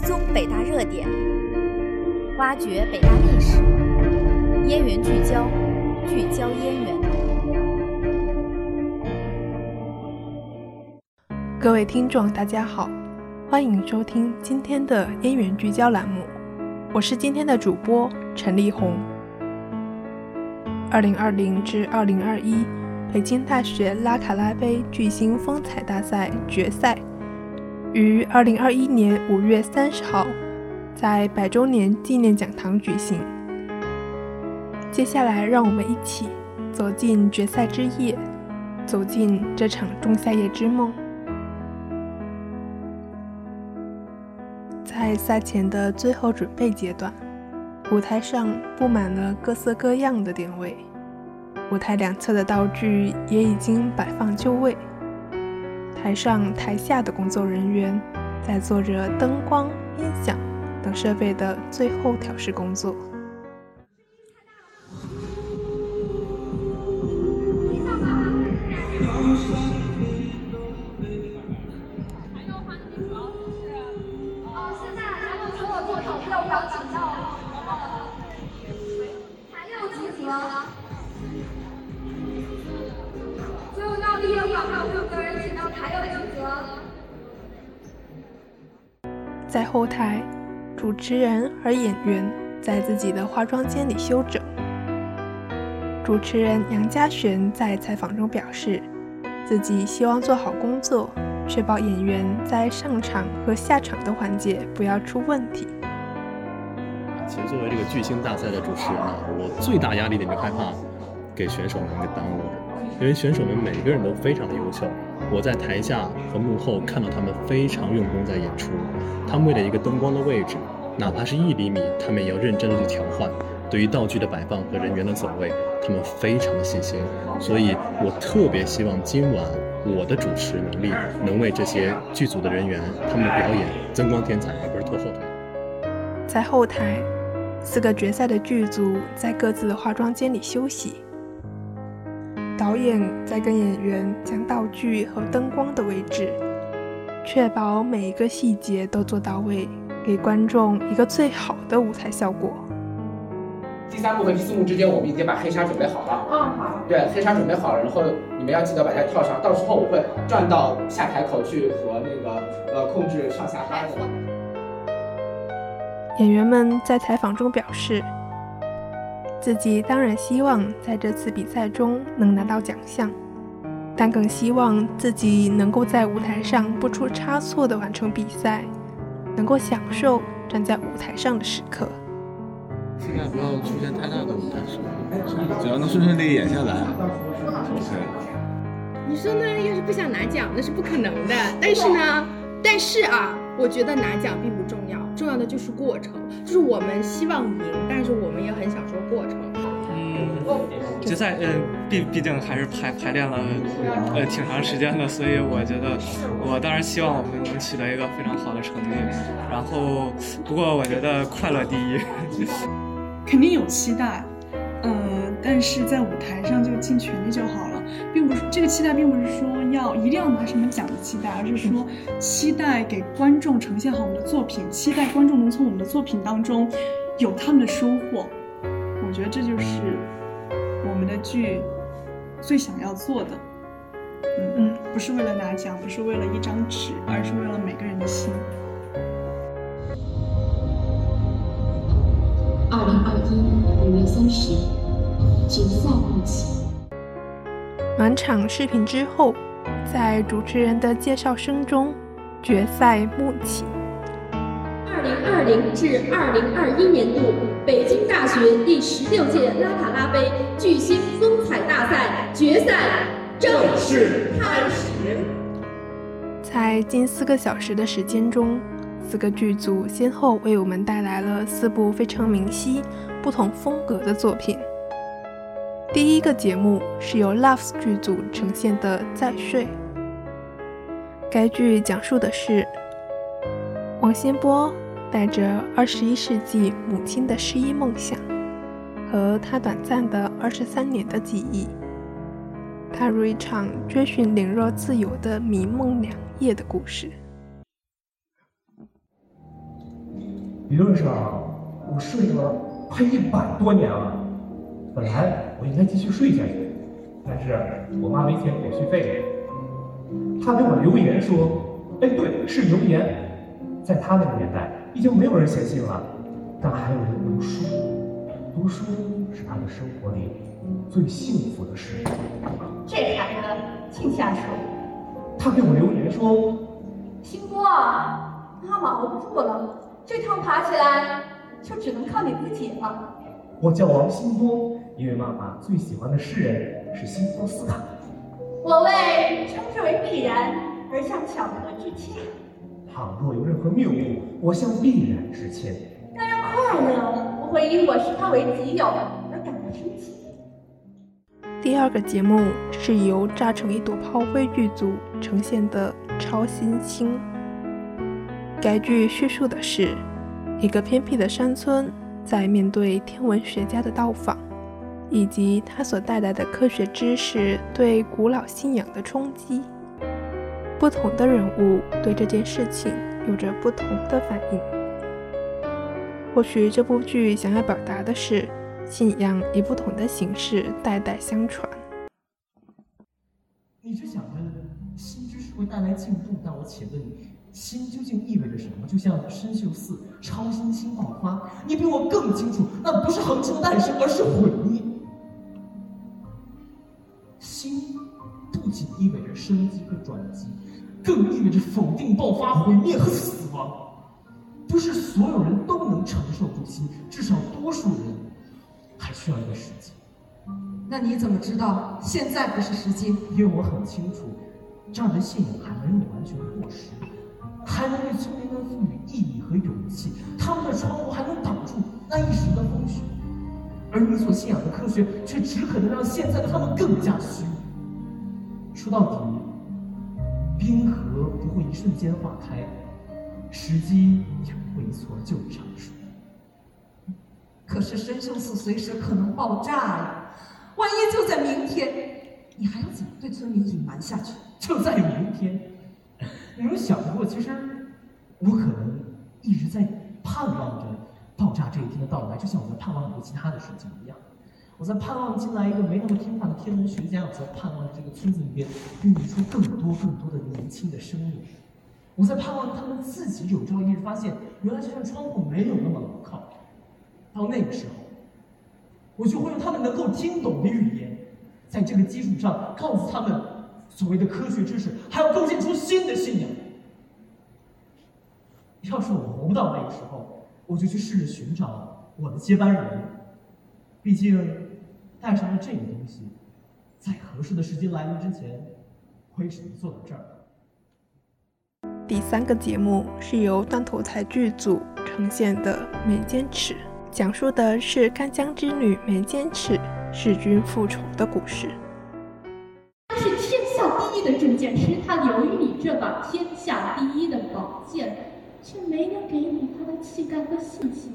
追踪北大热点，挖掘北大历史，燕园聚焦，聚焦燕园。各位听众，大家好，欢迎收听今天的燕园聚焦栏目，我是今天的主播陈丽红。二零二零至二零二一北京大学拉卡拉杯巨星风采大赛决赛。于二零二一年五月三十号，在百周年纪念讲堂举行。接下来，让我们一起走进决赛之夜，走进这场仲夏夜之梦。在赛前的最后准备阶段，舞台上布满了各色各样的点位，舞台两侧的道具也已经摆放就位。台上台下的工作人员在做着灯光、音响等设备的最后调试工作。台，主持人和演员在自己的化妆间里休整。主持人杨家璇在采访中表示，自己希望做好工作，确保演员在上场和下场的环节不要出问题。其实作为这个巨星大赛的主持人啊，我最大压力点就害怕给选手们给耽误了，因为选手们每一个人都非常的优秀。我在台下和幕后看到他们非常用功在演出，他们为了一个灯光的位置，哪怕是一厘米，他们也要认真的去调换。对于道具的摆放和人员的走位，他们非常的细心。所以我特别希望今晚我的主持能力能为这些剧组的人员他们的表演增光添彩，而不是拖后腿。在后台，四个决赛的剧组在各自的化妆间里休息。导演在跟演员讲道具和灯光的位置，确保每一个细节都做到位，给观众一个最好的舞台效果。第三幕和第四幕之间，我们已经把黑纱准备好了。嗯，好。对，黑纱准备好了，然后你们要记得把它套上，到时候我会转到下台口去和那个呃控制上下班的。演员们在采访中表示。自己当然希望在这次比赛中能拿到奖项，但更希望自己能够在舞台上不出差错的完成比赛，能够享受站在舞台上的时刻。现在不要出现太大的舞台失误，只要能顺顺利利演下来就 OK 了。你说呢？要是不想拿奖，那是不可能的。但是呢，但是啊，我觉得拿奖并不重要。重要的就是过程，就是我们希望赢，但是我们也很享受过程。嗯，决赛，嗯，毕毕竟还是排排练了，呃，挺长时间的，所以我觉得，我当然希望我们能取得一个非常好的成绩。然后，不过我觉得快乐第一，肯定有期待，呃，但是在舞台上就尽全力就好了。并不是这个期待，并不是说要一定要拿什么奖的期待，而是说期待给观众呈现好我们的作品，期待观众能从我们的作品当中有他们的收获。我觉得这就是我们的剧最想要做的。嗯嗯，不是为了拿奖，不是为了一张纸，而是为了每个人的心。二零二一五月三十，决赛。暖场视频之后，在主持人的介绍声中，决赛幕起。二零二零至二零二一年度北京大学第十六届拉卡拉杯巨星风采大赛决赛正式开始。在近四个小时的时间中，四个剧组先后为我们带来了四部非常明晰、不同风格的作品。第一个节目是由 Loves 剧组呈现的《再睡》。该剧讲述的是王先波带着二十一世纪母亲的失忆梦想和他短暂的二十三年的记忆，踏入一场追寻灵若自由的迷梦两夜的故事。理论上，我睡了快一百多年了。本来我应该继续睡下去，但是我妈没钱给我续费，她给我留言说：“哎，对，是留言。”在她那个年代，已经没有人写信了，但还有人读书。读书是他的生活里最幸福的事。这孩子净瞎说。她给我留言说：“星波啊，妈妈熬不住了，这趟爬起来就只能靠你自己了。”我叫王星波，因为妈妈最喜欢的诗人是辛波斯卡。我为称之为必然而向巧合致歉。倘若有任何谬误，我向必然致歉。那样快乐不会因我视它为己有而感到生气。第二个节目是由炸成一朵炮灰剧组呈现的《超新星》。该剧叙述的是一个偏僻的山村。在面对天文学家的到访，以及他所带来的科学知识对古老信仰的冲击，不同的人物对这件事情有着不同的反应。或许这部剧想要表达的是，信仰以不同的形式代代相传。你只想着新知识会带来进步，但我请问你。新究竟意味着什么？就像深秀四超新星爆发，你比我更清楚，那不是恒星的诞生，而是毁灭。生机和转机，更意味着否定、爆发、毁灭和死亡。不是所有人都能承受住心，至少多数人还需要一个时机。那你怎么知道现在不是时机？因为我很清楚，这样的信仰还没有完全过时。还能为村民们赋予意义和勇气，他们的窗户还能挡住那一时的风雪，而你所信仰的科学却只可能让现在的他们更加虚无。说到底，冰河不会一瞬间化开，时机也不会一蹴而就的成熟。可是深生寺随时可能爆炸呀，万一就在明天，你还要怎么对村民隐瞒下去？就在明天。你有想过，其实我可能一直在盼望着爆炸这一天的到来，就像我在盼望很多其他的事情一样。我在盼望进来一个没那么听话的天文学家，我在盼望这个村子里边孕育出更多更多的年轻的生命。我在盼望他们自己有朝一日发现，原来这扇窗户没有那么牢靠。到那个时候，我就会用他们能够听懂的语言，在这个基础上告诉他们。所谓的科学知识，还要构建出新的信仰。要是我活不到那个时候，我就去试着寻找我的接班人。毕竟，带上了这个东西，在合适的时间来临之前，我也只能做到这儿。第三个节目是由断头台剧组呈现的《没坚尺》，讲述的是干将之女没坚尺弑君复仇的故事。她是天下第一的铸剑师，他留于你这把天下第一的宝剑，却没能给你他的气概和信心。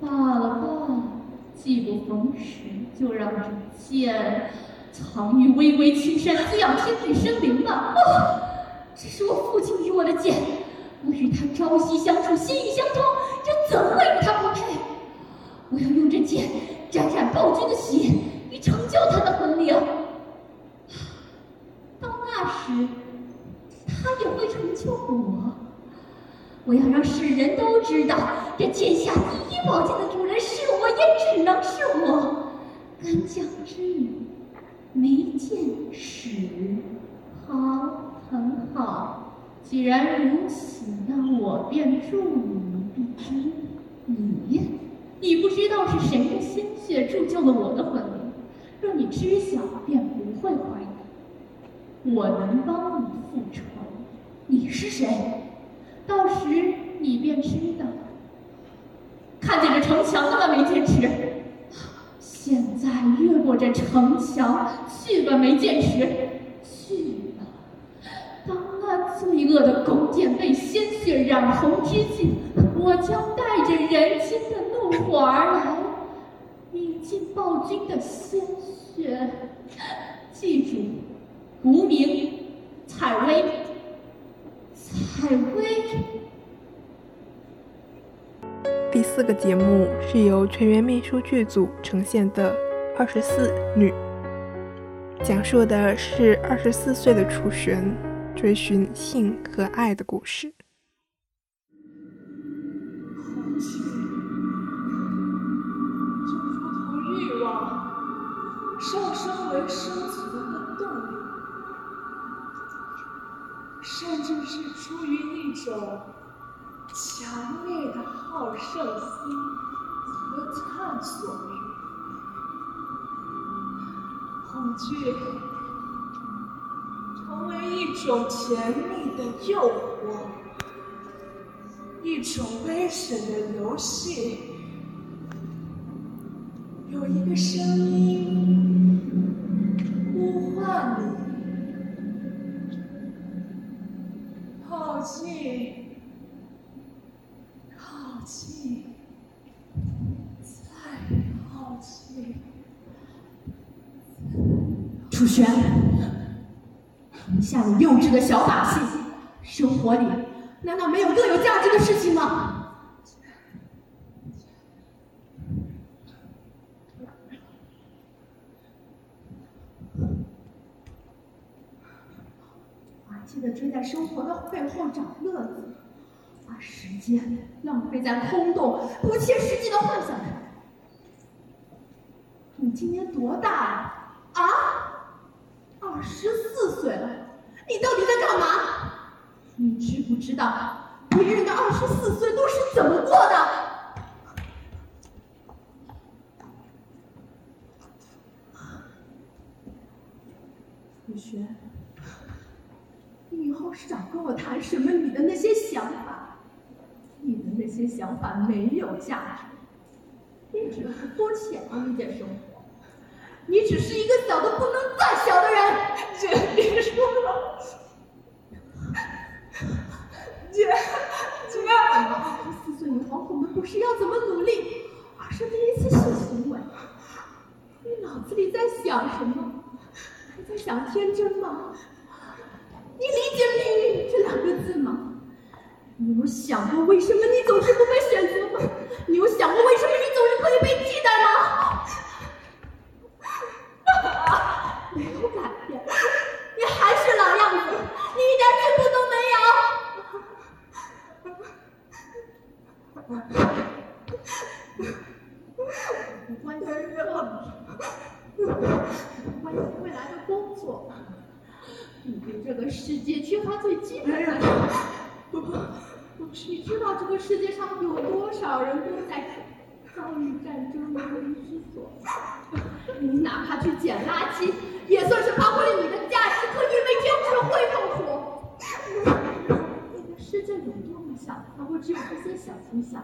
罢了罢了，既不逢时，就让这剑藏于巍巍青山，滋养天地生灵吧。哦，这是我父亲给我的剑，我与他朝夕相处，心意相通，这怎会与他不配？我要用这剑沾染暴君的血，以成就他的魂灵。到那时，他也会成就我。我要让世人都知道，这天下第一宝剑的主，也只能是我。干将之女，没见识。好，很好。既然如此，那我便助你一臂。你，你不知道是谁的鲜血铸就了我的魂灵，若你知晓，便不会怀疑。我能帮你复仇，你是谁？到时你便知道。看见这城墙了吗？没坚持。现在越过这城墙，去吧，没坚持，去吧。当那罪恶的弓箭被鲜血染红之际，我将带着人间的怒火而来，饮尽暴君的鲜血。记住。无名，采薇，采薇，第四个节目是由全员秘书剧组呈现的《二十四女》，讲述的是二十四岁的楚璇追寻性和爱的故事。欲望上升为生存的动力，甚至是出于一种强烈的好胜心和探索欲。恐惧成为一种甜蜜的诱惑，一种危险的游戏。有一个声音呼唤你，靠近，靠近，再靠近。楚璇，你下了幼稚的小把戏，生活里难道没有更有价值的事情吗？把气的追在生活的背后找乐子，把时间浪费在空洞、不切实际的幻想上。你今年多大了？啊？二十四岁了，你到底在干嘛？你知不知道别人的二十四岁都是怎么过的？雨璇，你以后是想跟我谈什么？你的那些想法，这些想法没有价值，你只是肤浅的一点生活。你只是一个小的不能再小的人。姐，别说了。姐，姐。二十四岁以后，我们不是要怎么努力，而是第一次性行为。你脑子里在想什么？还在想天真吗？你理解“命运”这两个字吗？你有想过为什么你总是不被选择吗？你有想过为什么你总是可以被替代吗？没有改变，你还是老样子，你一点进步都没有。不关心政治，不关心未来的工作，你对这个世界缺乏最基本的。不不，你知道这个世界上有多少人都在遭遇战争流离失所？你哪怕去也算是发挥了你的价值，可你每天只会痛苦。世界有多么小，才会只有这些小情小爱？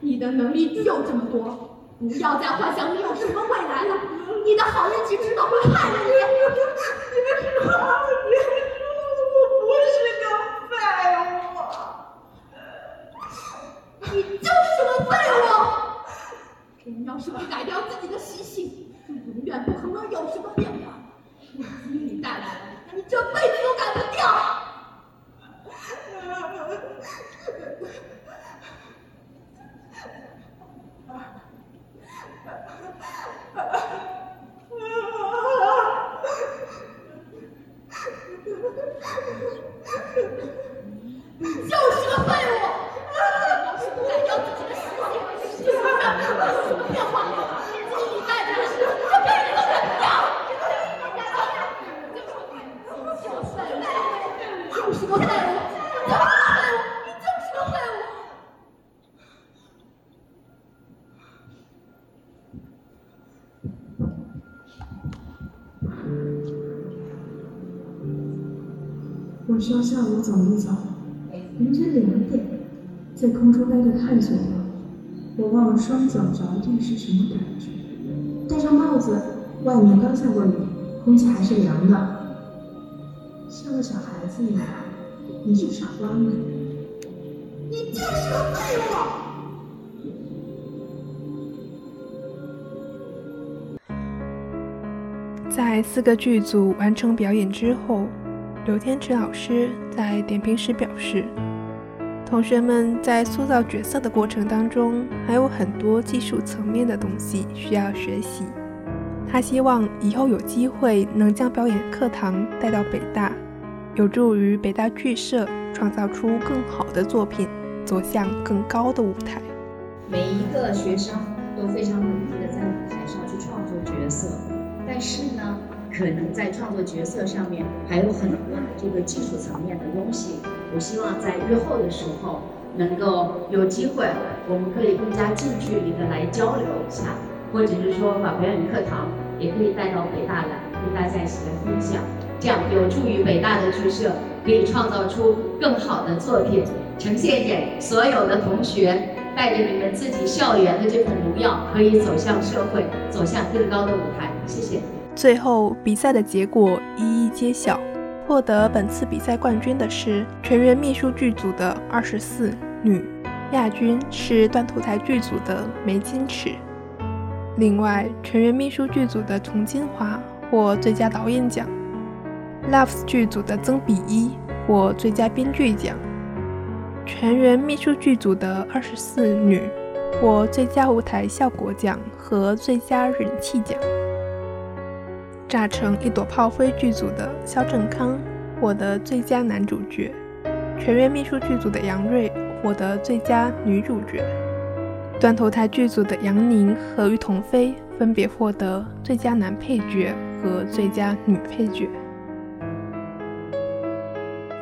你的能力就这么多，不要再幻想你有什么未来了。你的好运气迟早会害了你。别说，别说，我不是个废物。你就是个废物。人要是不改掉，有什么变化。我给你带来了，你这辈子都改不掉。我需要下午走一走，凌晨两点，在空中待得太久了，我忘了双脚着地是什么感觉。戴上帽子，外面刚下过雨，空气还是凉的，像个小孩子一样。你是傻瓜吗？你就是个废物！在四个剧组完成表演之后，刘天池老师在点评时表示：“同学们在塑造角色的过程当中，还有很多技术层面的东西需要学习。他希望以后有机会能将表演课堂带到北大，有助于北大剧社创造出更好的作品，走向更高的舞台。每一个学生都非常努力的在舞台上去创作角色，但是呢，可能在创作角色上面还有很多这个技术层面的东西。我希望在日后的时候，能够有机会，我们可以更加近距离的来交流一下，或者是说把表演课堂也可以带到北大来，跟大家一起来分享，这样有助于北大的剧社可以创造出更好的作品，呈现给所有的同学，带着你们自己校园的这份荣耀，可以走向社会，走向更高的舞台。谢谢。最后，比赛的结果一一揭晓。获得本次比赛冠军的是全员秘书剧组的二十四女，亚军是断头台剧组的梅金池。另外，全员秘书剧组的丛金华获最佳导演奖，Loves 剧组的曾比一获最佳编剧奖，全员秘书剧组的二十四女获最佳舞台效果奖和最佳人气奖。炸成一朵炮灰剧组的肖正康获得最佳男主角，全员秘书剧组的杨瑞获得最佳女主角，断头台剧组的杨宁和于同飞分别获得最佳男配角和最佳女配角。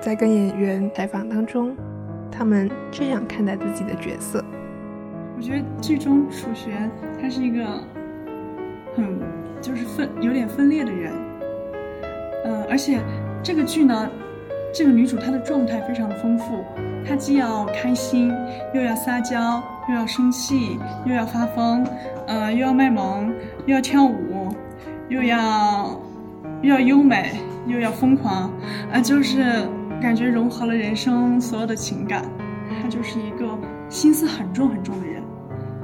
在跟演员采访当中，他们这样看待自己的角色：我觉得剧中楚璇他是一个很。就是分有点分裂的人，嗯，而且这个剧呢，这个女主她的状态非常的丰富，她既要开心，又要撒娇，又要生气，又要发疯，呃，又要卖萌，又要跳舞，又要又要优美，又要疯狂，啊，就是感觉融合了人生所有的情感，她就是一个心思很重很重的人。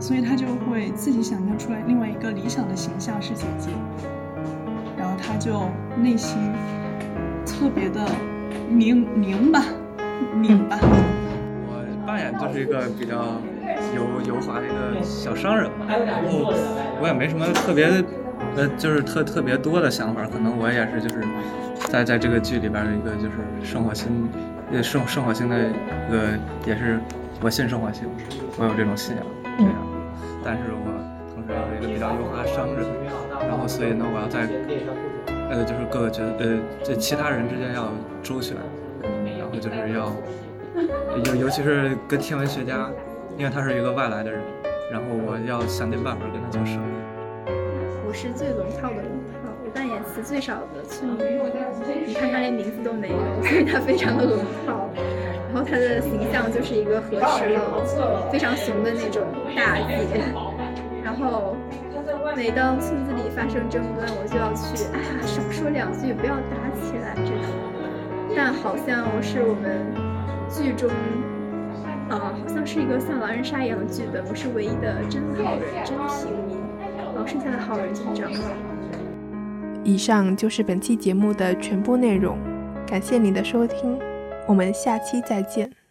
所以他就会自己想象出来另外一个理想的形象是姐姐，然后他就内心特别的拧拧吧，拧吧。我扮演就是一个比较油油滑的一个小商人吧，然后我也没什么特别，呃，就是特特别多的想法，可能我也是就是在在这个剧里边的一个就是生活星，呃，生生活星的一个也是我信生活星，我有这种信仰。这样，但是我同时是一个比较优化的商人，然后所以呢，我要在呃，就是各个角呃，这其他人之间要周旋，然后就是要尤尤其是跟天文学家，因为他是一个外来的人，然后我要想尽办法跟他做生意。我是最龙套的龙套，我扮演词最少的村民，你看他连名字都没有，所以他非常的龙套。然后他的形象就是一个和持了非常熊的那种大爷，然后每当村子里发生争端，我就要去啊少说两句，不要打起来这种。但好像是我们剧中，呃，好像是一个像狼人杀一样的剧本，我是唯一的真好人、真平民，然后剩下的好人就是长老。以上就是本期节目的全部内容，感谢你的收听。我们下期再见。